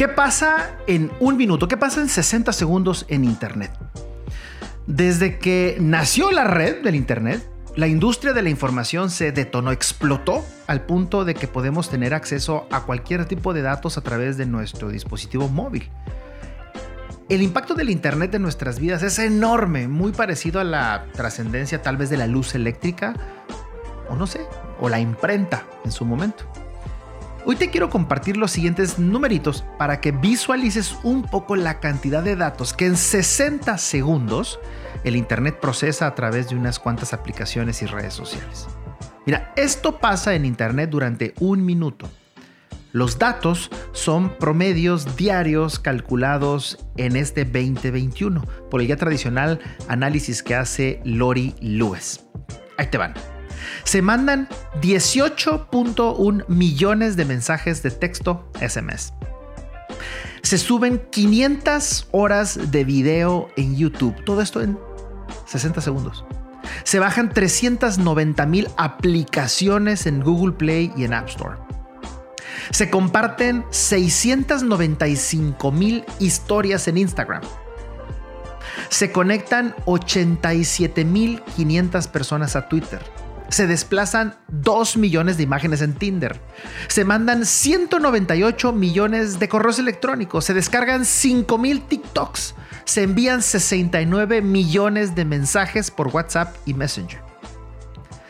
¿Qué pasa en un minuto? ¿Qué pasa en 60 segundos en Internet? Desde que nació la red del Internet, la industria de la información se detonó, explotó al punto de que podemos tener acceso a cualquier tipo de datos a través de nuestro dispositivo móvil. El impacto del Internet en nuestras vidas es enorme, muy parecido a la trascendencia tal vez de la luz eléctrica, o no sé, o la imprenta en su momento. Hoy te quiero compartir los siguientes numeritos para que visualices un poco la cantidad de datos que en 60 segundos el Internet procesa a través de unas cuantas aplicaciones y redes sociales. Mira, esto pasa en Internet durante un minuto. Los datos son promedios diarios calculados en este 2021 por el ya tradicional análisis que hace Lori Lewis. Ahí te van. Se mandan 18.1 millones de mensajes de texto SMS. Se suben 500 horas de video en YouTube. Todo esto en 60 segundos. Se bajan 390 mil aplicaciones en Google Play y en App Store. Se comparten 695 mil historias en Instagram. Se conectan 87 mil 500 personas a Twitter. Se desplazan 2 millones de imágenes en Tinder. Se mandan 198 millones de correos electrónicos. Se descargan 5 mil TikToks se envían 69 millones de mensajes por WhatsApp y Messenger.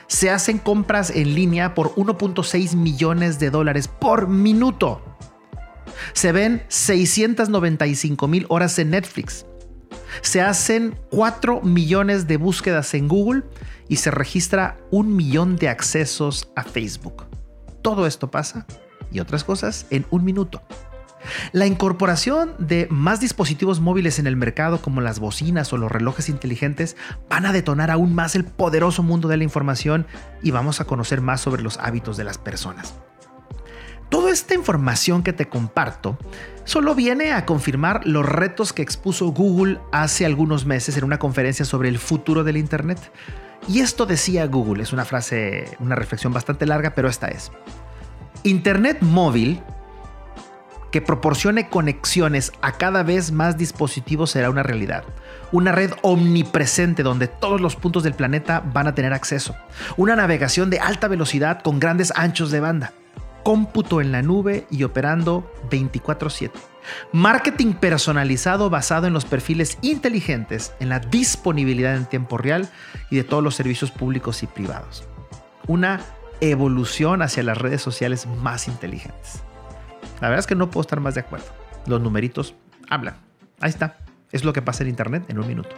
Se hacen compras en línea por 1.6 millones de dólares por minuto. Se ven 695 mil horas en Netflix. Se hacen 4 millones de búsquedas en Google y se registra un millón de accesos a Facebook. Todo esto pasa y otras cosas en un minuto. La incorporación de más dispositivos móviles en el mercado como las bocinas o los relojes inteligentes van a detonar aún más el poderoso mundo de la información y vamos a conocer más sobre los hábitos de las personas. Toda esta información que te comparto solo viene a confirmar los retos que expuso Google hace algunos meses en una conferencia sobre el futuro del Internet. Y esto decía Google, es una frase, una reflexión bastante larga, pero esta es. Internet móvil que proporcione conexiones a cada vez más dispositivos será una realidad. Una red omnipresente donde todos los puntos del planeta van a tener acceso. Una navegación de alta velocidad con grandes anchos de banda. Cómputo en la nube y operando 24/7. Marketing personalizado basado en los perfiles inteligentes, en la disponibilidad en tiempo real y de todos los servicios públicos y privados. Una evolución hacia las redes sociales más inteligentes. La verdad es que no puedo estar más de acuerdo. Los numeritos hablan. Ahí está. Es lo que pasa en Internet en un minuto.